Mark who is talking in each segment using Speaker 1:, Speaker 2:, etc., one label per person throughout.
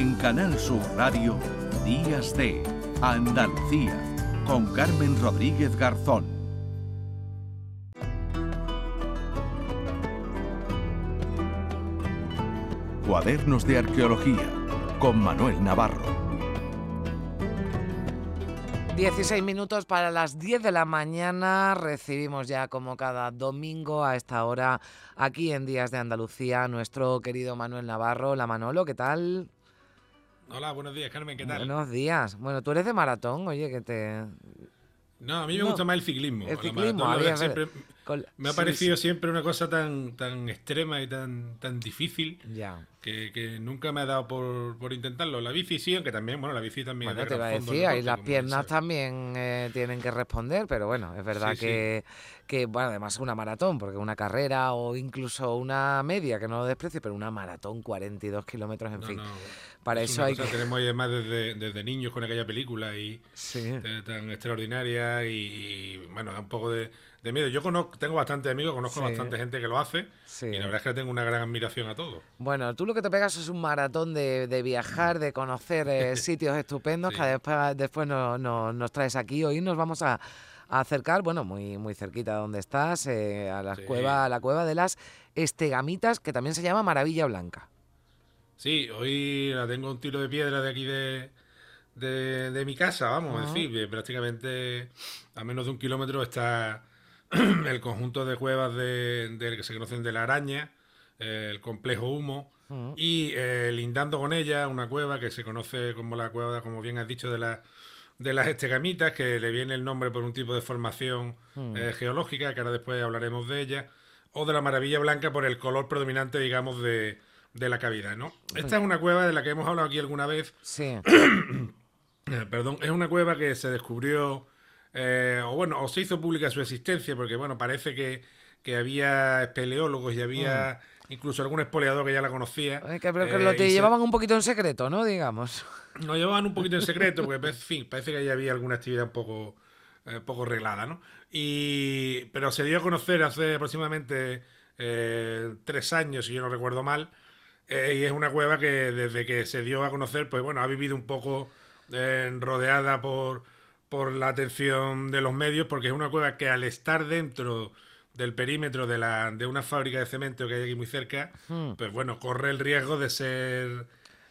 Speaker 1: En Canal Sur Radio, Días de Andalucía, con Carmen Rodríguez Garzón. Cuadernos de Arqueología, con Manuel Navarro.
Speaker 2: 16 minutos para las 10 de la mañana. Recibimos ya como cada domingo a esta hora aquí en Días de Andalucía nuestro querido Manuel Navarro. La Manolo, ¿qué tal?
Speaker 3: Hola, buenos días, Carmen, ¿qué tal?
Speaker 2: Buenos días. Bueno, tú eres de maratón, oye, que te...
Speaker 3: No, a mí me gusta más el ciclismo.
Speaker 2: El ciclismo,
Speaker 3: me ha parecido siempre una cosa tan, tan extrema y tan, tan difícil
Speaker 2: ya.
Speaker 3: Que, nunca me ha dado por, intentarlo. La bici sí, aunque también, bueno, la bici también
Speaker 2: bueno, te iba a decir, y las piernas también eh, tienen que responder, pero bueno, es verdad que, que, bueno, además es una maratón, porque una carrera o incluso una media, que no lo desprecie, pero una maratón, 42 kilómetros, en fin. Para eso hay que...
Speaker 3: Tenemos además desde, desde niños con aquella película y tan extraordinaria y, bueno, da un poco de, miedo. Yo conozco, tengo bastante amigos, conozco bastante gente que lo hace y la verdad es que tengo una gran admiración a todo.
Speaker 2: Bueno, tú lo que te pegas es un maratón de, de viajar, de conocer eh, sitios estupendos que después, después nos traes aquí. Hoy nos vamos a, acercar, bueno, muy, muy cerquita de donde estás, eh, a, la cueva, a la cueva de las Estegamitas, que también se llama Maravilla Blanca.
Speaker 3: Sí, hoy la tengo un tiro de piedra de aquí de, de, mi casa, vamos a decir. Prácticamente a menos de un kilómetro está el conjunto de cuevas de, que se conocen de la araña, el complejo humo. Y eh, lindando con ella, una cueva que se conoce como la cueva, como bien has dicho, de, la, de las estegamitas, que le viene el nombre por un tipo de formación eh, geológica, que ahora después hablaremos de ella, o de la maravilla blanca por el color predominante, digamos, de, de la cavidad, ¿no? Esta es una cueva de la que hemos hablado aquí alguna vez.
Speaker 2: Sí.
Speaker 3: Eh, perdón, es una cueva que se descubrió, eh, o bueno, o se hizo pública su existencia, porque bueno, parece que, había espeleólogos y había mm. incluso algún espoleador que ya la conocía.
Speaker 2: que, pero que lo te llevaban un poquito en secreto, ¿no? Digamos.
Speaker 3: Lo llevaban un poquito en secreto, porque en fin, parece que ahí había alguna actividad un poco, eh, poco reglada, ¿no? Y, pero se dio a conocer hace aproximadamente tres años, si yo no recuerdo mal, eh, y es una cueva que desde que se dio a conocer, pues bueno, ha vivido un poco eh, rodeada por, por la atención de los medios, porque es una cueva que al estar dentro del perímetro de, la, de una fábrica de cemento que hay aquí muy cerca, hmm. pues bueno, corre el riesgo de ser...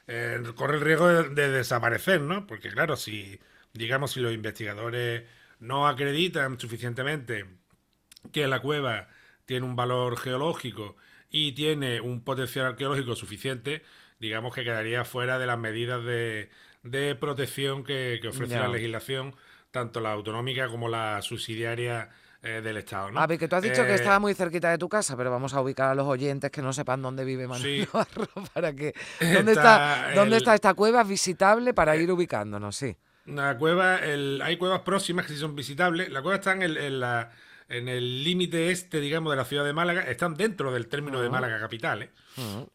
Speaker 3: Eh, corre el riesgo de, de, desaparecer, ¿no? Porque claro, si, digamos, si los investigadores no acreditan suficientemente que la cueva tiene un valor geológico y tiene un potencial arqueológico suficiente, digamos que quedaría fuera de las medidas de, de protección que, ofrece la legislación, tanto la autonómica como la subsidiaria eh, del Estado. ¿no?
Speaker 2: A ver, que tú has dicho que eh, estaba muy cerquita de tu casa, pero vamos a ubicar a los oyentes que no sepan dónde vive Manuel Navarro para que... ¿Dónde está, ¿dónde está esta cueva visitable para eh, ir ubicándonos? Sí.
Speaker 3: La cueva, el, hay cuevas próximas que sí son visitables. La cueva está en, el, en la en el límite este, digamos, de la ciudad de Málaga, están dentro del término de Málaga capital. ¿eh?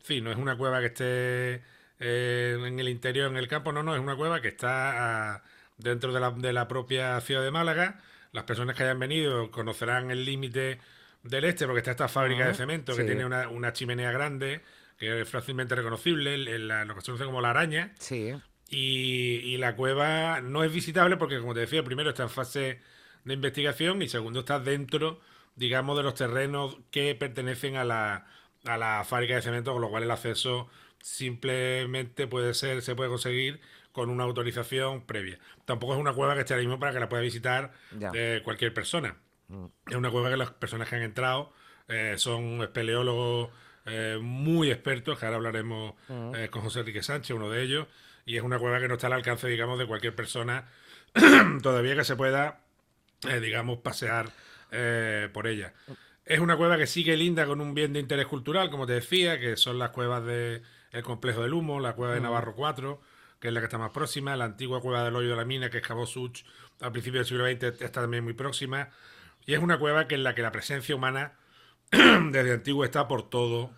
Speaker 3: Sí, no es una cueva que esté eh, en el interior, en el campo, no, no, es una cueva que está ah, dentro de la, de la propia ciudad de Málaga. Las personas que hayan venido conocerán el límite del este, porque está esta fábrica de cemento que tiene una, una, chimenea grande, que es fácilmente reconocible, lo que se conoce como la araña.
Speaker 2: Sí.
Speaker 3: Y, y, la cueva no es visitable porque, como te decía, primero está en fase de investigación y segundo está dentro, digamos, de los terrenos que pertenecen a la, a la fábrica de cemento, con lo cual el acceso simplemente puede ser, se puede conseguir con una autorización previa. Tampoco es una cueva que esté ahora mismo para que la pueda visitar eh, cualquier persona. Mm. Es una cueva que las personas que han entrado eh, son espeleólogos eh, muy expertos, que ahora hablaremos mm. con José Enrique Sánchez, uno de ellos, y es una cueva que no está al alcance, digamos, de cualquier persona todavía que se pueda digamos, pasear por ella. Es una cueva que sigue linda con un bien de interés cultural, como te decía, que son las cuevas del Complejo del Humo, la cueva de Navarro 4, que es la que está más próxima, la antigua cueva del Hoyo de la Mina, que excavó Such al principio del siglo XX, está también muy próxima. Y es una cueva que en la que la presencia humana desde antiguo está por todo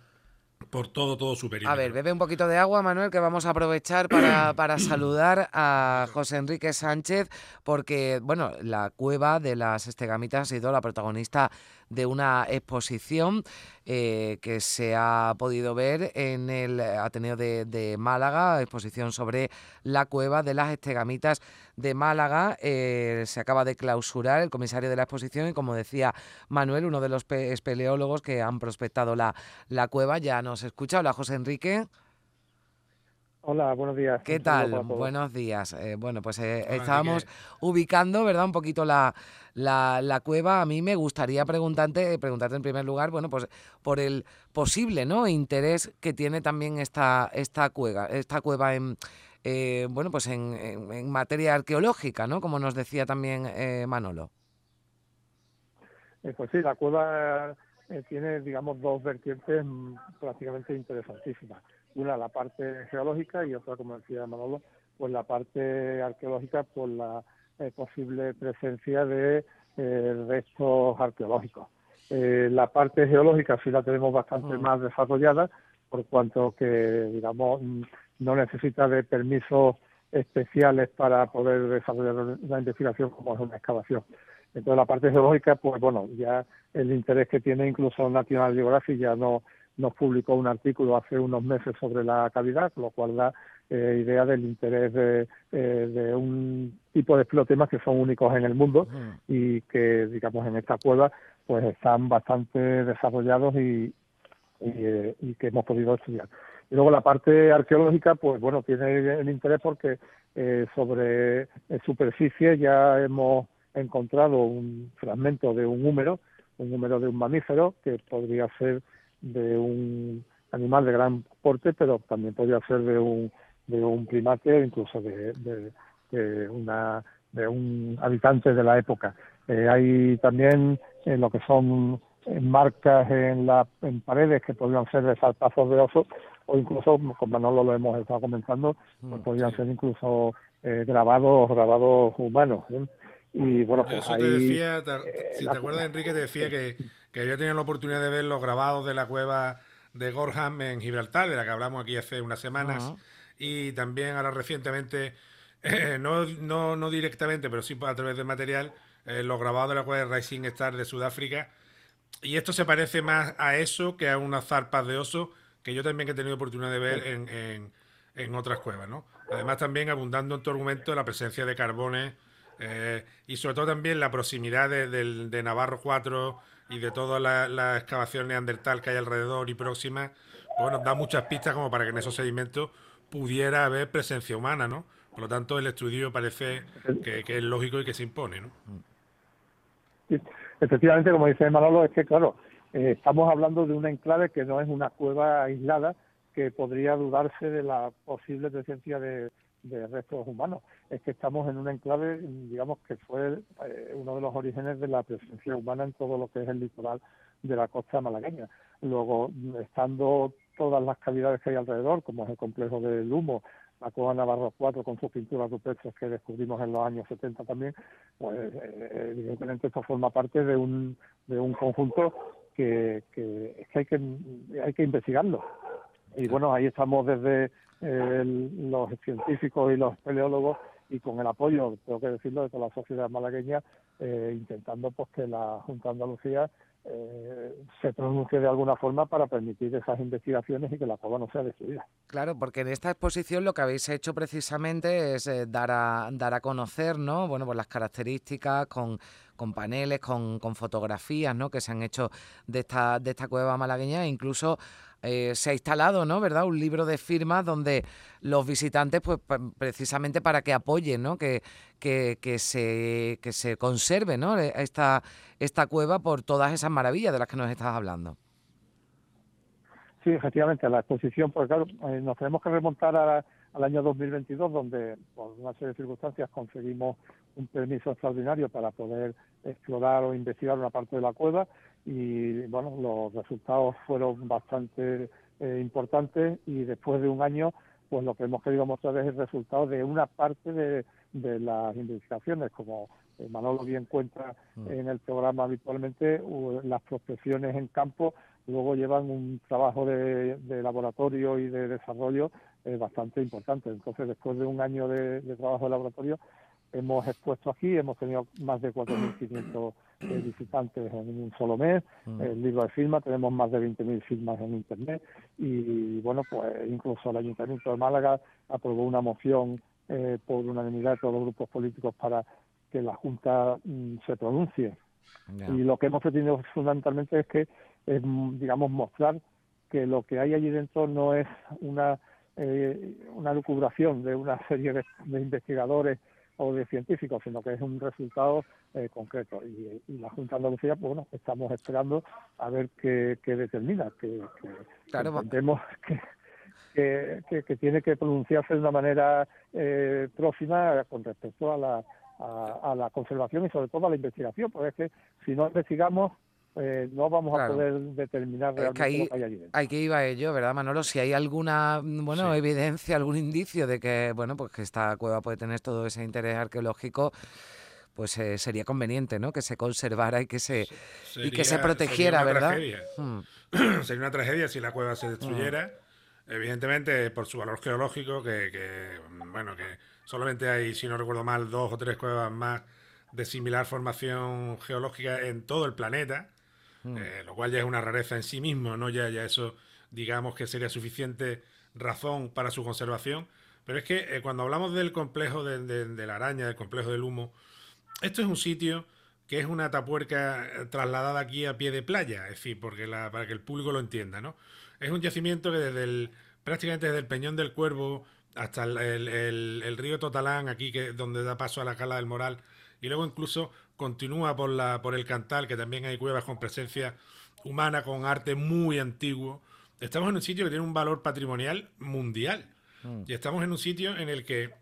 Speaker 3: por todo, todo superior.
Speaker 2: A ver, bebe un poquito de agua, Manuel, que vamos a aprovechar para, para saludar a José Enrique Sánchez, porque, bueno, la cueva de las estegamitas ha sido la protagonista de una exposición eh, que se ha podido ver en el Ateneo de, Málaga, exposición sobre la cueva de las estegamitas de Málaga. Eh, se acaba de clausurar el comisario de la exposición y como decía Manuel, uno de los espeleólogos que han prospectado la, la cueva, ya nos escucha. Hola José Enrique.
Speaker 4: Hola, buenos días.
Speaker 2: ¿Qué tal? Buenos días. Eh, bueno, pues eh, estábamos ubicando, ¿verdad? Un poquito la, la, cueva. A mí me gustaría preguntarte, preguntarte en primer lugar, bueno, pues por el posible, ¿no? Interés que tiene también esta, esta cueva, esta cueva en, eh, bueno, pues en, en, materia arqueológica, ¿no? Como nos decía también Manolo.
Speaker 4: pues sí, la cueva tiene, digamos, dos vertientes mm, prácticamente interesantísimas una la parte geológica y otra, como decía Manolo, pues la parte arqueológica por la eh, posible presencia de eh, restos arqueológicos. Eh, la parte geológica sí la tenemos bastante más desarrollada, por cuanto que, digamos, no necesita de permisos especiales para poder desarrollar la investigación como es una excavación. Entonces, la parte geológica, pues bueno, ya el interés que tiene incluso National Geographic ya no nos publicó un artículo hace unos meses sobre la cavidad, lo cual da eh, idea del interés de, eh, de, un tipo de explotemas que son únicos en el mundo y que, digamos, en esta cueva pues están bastante desarrollados y, eh, y, que hemos podido estudiar. Y luego la parte arqueológica, pues bueno, tiene el interés porque sobre superficie ya hemos encontrado un fragmento de un húmero, un húmero de un mamífero que podría ser de un animal de gran porte, pero también podría ser de un, de un primate, incluso de, de, una, de un habitante de la época. Eh, hay también en lo que son marcas en, la, en paredes que podrían ser de saltazos de oso o incluso, como Manolo lo hemos estado comentando, pues mm, podrían ser incluso eh, grabados grabados humanos. ¿eh? Y bueno, pues
Speaker 3: Eso te decía, si te acuerdas, Enrique, te decía que que había tenido la oportunidad de ver los grabados de la cueva de Gorham en Gibraltar, de la que hablamos aquí hace unas semanas, y también ahora recientemente, eh, no, no, no, directamente, pero sí a través del material, eh, los grabados de la cueva de Rising Star de Sudáfrica. Y esto se parece más a eso que a unas zarpas de oso que yo también he tenido oportunidad de ver en, en, otras cuevas. ¿no? Además, también abundando en tu argumento la presencia de carbones eh, y sobre todo también la proximidad de, de Navarro 4 y de toda la, la, excavación neandertal que hay alrededor y próxima, bueno, da muchas pistas como para que en esos sedimentos pudiera haber presencia humana, ¿no? Por lo tanto, el estudio parece que, es lógico y que se impone, ¿no?
Speaker 4: efectivamente, como dice Manolo, es que, claro, eh, estamos hablando de un enclave que no es una cueva aislada, que podría dudarse de la posible presencia de, de restos humanos. Es que estamos en un enclave, digamos, que fue eh, uno de los orígenes de la presencia humana en todo lo que es el litoral de la costa malagueña. Luego, estando todas las cavidades que hay alrededor, como es el complejo del Humo, la Cueva Navarro 4 con sus pinturas rupestres que descubrimos en los años 70 también, pues eh, evidentemente esto forma parte de un, de un conjunto que, que, que hay que hay que investigarlo. Y bueno, ahí estamos desde los científicos y los peleólogos y con el apoyo, tengo que decirlo, de toda la sociedad malagueña, eh, intentando pues que la Junta de Andalucía eh, se pronuncie de alguna forma para permitir esas investigaciones y que la cueva no sea destruida.
Speaker 2: Claro, porque en esta exposición lo que habéis hecho precisamente es eh, dar a dar a conocer, ¿no? Bueno, pues las características con, con paneles, con, con, fotografías, ¿no? Que se han hecho de esta de esta cueva malagueña, e incluso eh, se ha instalado, ¿no? ¿Verdad? Un libro de firmas donde los visitantes, pues precisamente para que apoyen, ¿no? Que, que, que, se, que se conserve, ¿no? E, esta, esta cueva por todas esas maravillas de las que nos estás hablando.
Speaker 4: Sí, efectivamente, la exposición, pues claro, eh, nos tenemos que remontar al año 2022, donde por una serie de circunstancias conseguimos un permiso extraordinario para poder explorar o investigar una parte de la cueva y bueno, los resultados fueron bastante eh, importantes y después de un año, pues lo que hemos querido mostrar es el resultado de una parte de, de las investigaciones, como eh, Manolo bien cuenta mm. en el programa habitualmente, las prospecciones en campo luego llevan un trabajo de, laboratorio y de desarrollo eh, bastante importante. Entonces, después de un año de, trabajo de laboratorio, hemos expuesto aquí, hemos tenido más de 4.500 eh, visitantes en un solo mes, mm. el libro de firma, tenemos más de 20.000 firmas en Internet y bueno, pues incluso el Ayuntamiento de Málaga aprobó una moción eh, por unanimidad de todos los grupos políticos para que la Junta mm, se pronuncie. Y lo que hemos pretendido fundamentalmente es que, digamos, mostrar que lo que hay allí dentro no es una, eh, una lucubración de una serie de, investigadores o de científicos, sino que es un resultado eh, concreto. Y, la Junta de Andalucía, pues bueno, estamos esperando a ver qué, determina, que, entendemos que, que, tiene que pronunciarse de una manera eh, próxima con respecto a la, a, la conservación y sobre todo a la investigación, porque es que si no investigamos eh, no vamos a poder determinar realmente
Speaker 2: que
Speaker 4: lo que hay allí dentro.
Speaker 2: Hay que ir a ello, ¿verdad, Manolo? Si hay alguna mm, bueno evidencia, algún indicio de que bueno pues que esta cueva puede tener todo ese interés arqueológico, pues eh, sería conveniente, ¿no? Que se conservara y que se y que se protegiera, ¿verdad?
Speaker 3: Hmm. sería una tragedia si la cueva se destruyera. Hmm. Evidentemente, por su valor geológico, que, que bueno que solamente hay, si no recuerdo mal, dos o tres cuevas más de similar formación geológica en todo el planeta. Mm. Eh, lo cual ya es una rareza en sí mismo, ¿no? Ya, ya eso, digamos que sería suficiente razón para su conservación. Pero es que eh, cuando hablamos del complejo de, la araña, del complejo del humo, esto es un sitio que es una tapuerca eh, trasladada aquí a pie de playa, es decir, porque la, para que el público lo entienda, ¿no? Es un yacimiento que desde el, prácticamente desde el Peñón del Cuervo hasta el, el, río Totalán, aquí que donde da paso a la Cala del Moral, y luego incluso continúa por, la, por el Cantal, que también hay cuevas con presencia humana, con arte muy antiguo. Estamos en un sitio que tiene un valor patrimonial mundial. Mm. Y estamos en un sitio en el que,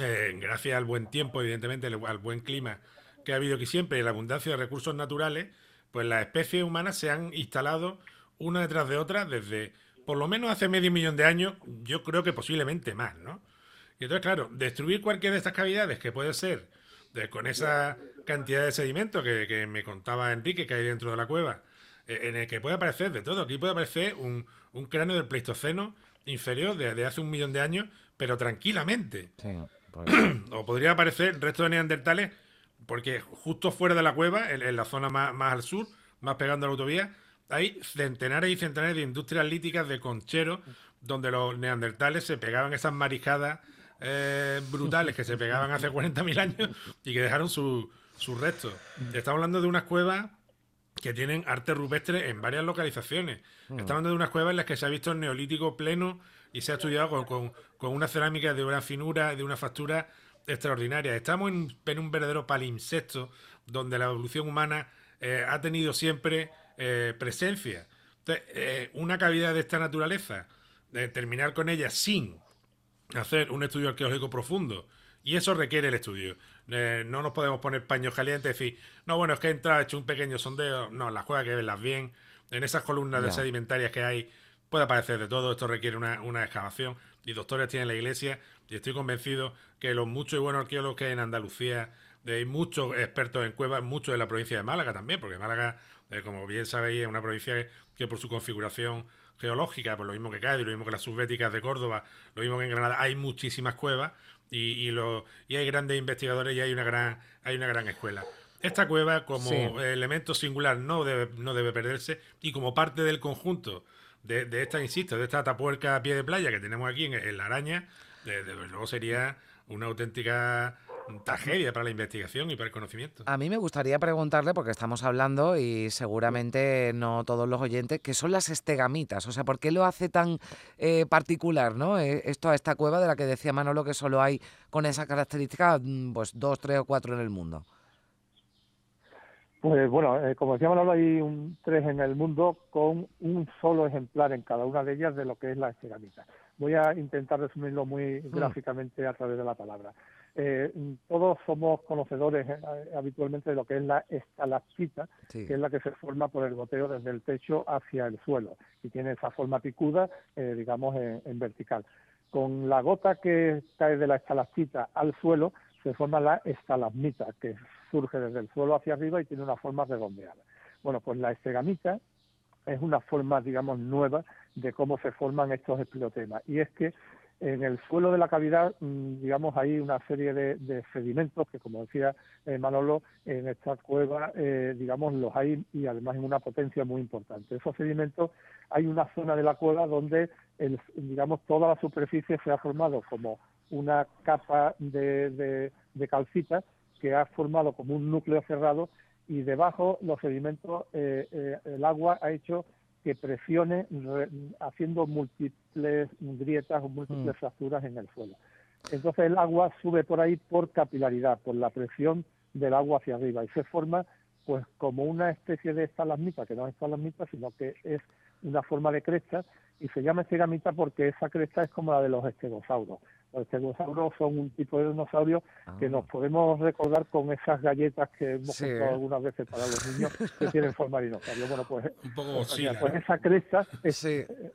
Speaker 3: eh, gracias al buen tiempo, evidentemente, al buen clima que ha habido aquí siempre y la abundancia de recursos naturales, pues las especies humanas se han instalado una detrás de otra desde por lo menos hace medio millón de años, yo creo que posiblemente más, ¿no? Y entonces, claro, destruir cualquiera de estas cavidades, que puede ser con esa cantidad de sedimento que, me contaba Enrique que hay dentro de la cueva, eh, en el que puede aparecer de todo. Aquí puede aparecer un, cráneo del Pleistoceno inferior de, hace un millón de años, pero tranquilamente. Pues. o podría aparecer resto de neandertales, porque justo fuera de la cueva, en, la zona más, más, al sur, más pegando a la autovía, hay centenares y centenares de industrias líticas de concheros donde los neandertales se pegaban esas maricadas eh, brutales que se pegaban hace 40.000 años y que dejaron sus su restos. Estamos hablando de unas cuevas que tienen arte rupestre en varias localizaciones. Mm. Estamos hablando de unas cuevas en las que se ha visto el neolítico pleno y se ha estudiado con, una cerámica de una finura, de una factura extraordinaria. Estamos en, un verdadero palimpsesto donde la evolución humana eh, ha tenido siempre eh, presencia. Entonces, una cavidad de esta naturaleza, de terminar con ella sin hacer un estudio arqueológico profundo. Y eso requiere el estudio. Eh, no nos podemos poner paños calientes y decir, no, bueno, es que he entrado, he hecho un pequeño sondeo. No, las cuevas hay que verlas bien. En esas columnas de sedimentarias que hay puede aparecer de todo. Esto requiere una, una excavación. Y doctores tienen la iglesia. Y estoy convencido que los muchos y buenos arqueólogos que hay en Andalucía, hay muchos expertos en cuevas, muchos de la provincia de Málaga también, porque Málaga, eh, como bien sabéis, es una provincia que por su configuración geológica, por lo mismo que Cádiz, lo mismo que las subbéticas de Córdoba, lo mismo que en Granada, hay muchísimas cuevas y, y, lo, y hay grandes investigadores y hay una gran, hay una gran escuela. Esta cueva, como elemento singular, no debe, no debe perderse y como parte del conjunto de, de esta, insisto, de esta tapuerca a pie de playa que tenemos aquí en, la araña, de, de luego sería una auténtica tragedia para la investigación y para el conocimiento.
Speaker 2: A mí me gustaría preguntarle, porque estamos hablando y seguramente no todos los oyentes, ¿qué son las estegamitas? O sea, ¿por qué lo hace tan eh, particular, ¿no? Eh, esto a esta cueva de la que decía Manolo que solo hay con esa característica, mm, pues dos, tres o cuatro en el mundo.
Speaker 4: Pues bueno, eh, como decía Manolo, hay un, tres en el mundo con un solo ejemplar en cada una de ellas de lo que es la estegamita. Voy a intentar resumirlo muy mm. gráficamente a través de la palabra. Eh, todos somos conocedores eh, habitualmente de lo que es la estalactita, que es la que se forma por el goteo desde el techo hacia el suelo y tiene esa forma picuda, eh, digamos, en, vertical. Con la gota que cae de la estalactita al suelo se forma la estalagmita, que surge desde el suelo hacia arriba y tiene una forma redondeada. Bueno, pues la estegamita es una forma, digamos, nueva de cómo se forman estos espleotemas. Y es que En el suelo de la cavidad, mm, digamos, hay una serie de, sedimentos que, como decía eh, Manolo, en esta cueva, eh, digamos, los hay y además en una potencia muy importante. Esos sedimentos, hay una zona de la cueva donde, el, digamos, toda la superficie se ha formado como una capa de, de, calcita que ha formado como un núcleo cerrado y debajo los sedimentos, eh, el agua ha hecho que presione haciendo múltiples grietas o múltiples mm. fracturas en el suelo. Entonces el agua sube por ahí por capilaridad, por la presión del agua hacia arriba y se forma pues como una especie de estalagmita, que no es estalagmita, sino que es una forma de cresta y se llama estegamita porque esa cresta es como la de los estegosauros. Los estegosauros son un tipo de dinosaurio que nos ah. podemos recordar con esas galletas que hemos sí. algunas veces para los niños que tienen forma de dinosaurio. Bueno, pues, un poco pues, pues esa cresta, es,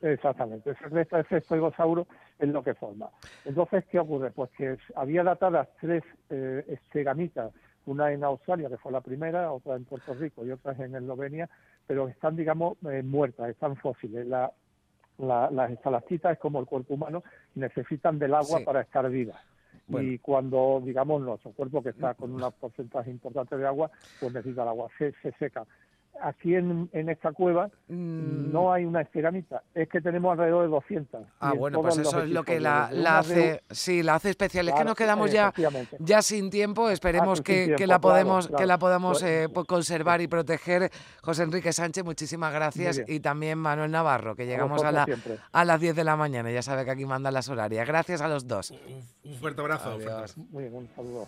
Speaker 4: exactamente, esa cresta, ese estegosauro es lo que forma. Entonces, ¿qué ocurre? Pues que había datadas tres eh, estegamitas una en Australia, que fue la primera, otra en Puerto Rico y otra en Eslovenia, pero están, digamos, eh, muertas, están fósiles. La, las estalactitas es como el cuerpo humano, necesitan del agua para estar vivas. Y cuando, digamos, nuestro cuerpo, que está con un porcentaje importante de agua, pues necesita el agua, se, se seca aquí en, en esta cueva mm. no hay una esteramita, es que tenemos alrededor de 200.
Speaker 2: Ah, bueno, pues eso es lo que la, hace, sí, la hace especial. es que nos quedamos ya, ya sin tiempo, esperemos ah, que, que, la podemos, que la podamos pues eh, pues conservar y proteger. José Enrique Sánchez, muchísimas gracias. Y también Manuel Navarro, que llegamos a, la, a las 10 de la mañana, ya sabe que aquí mandan las horarias. Gracias a los dos.
Speaker 3: Un, fuerte abrazo.
Speaker 4: Muy bien, un saludo.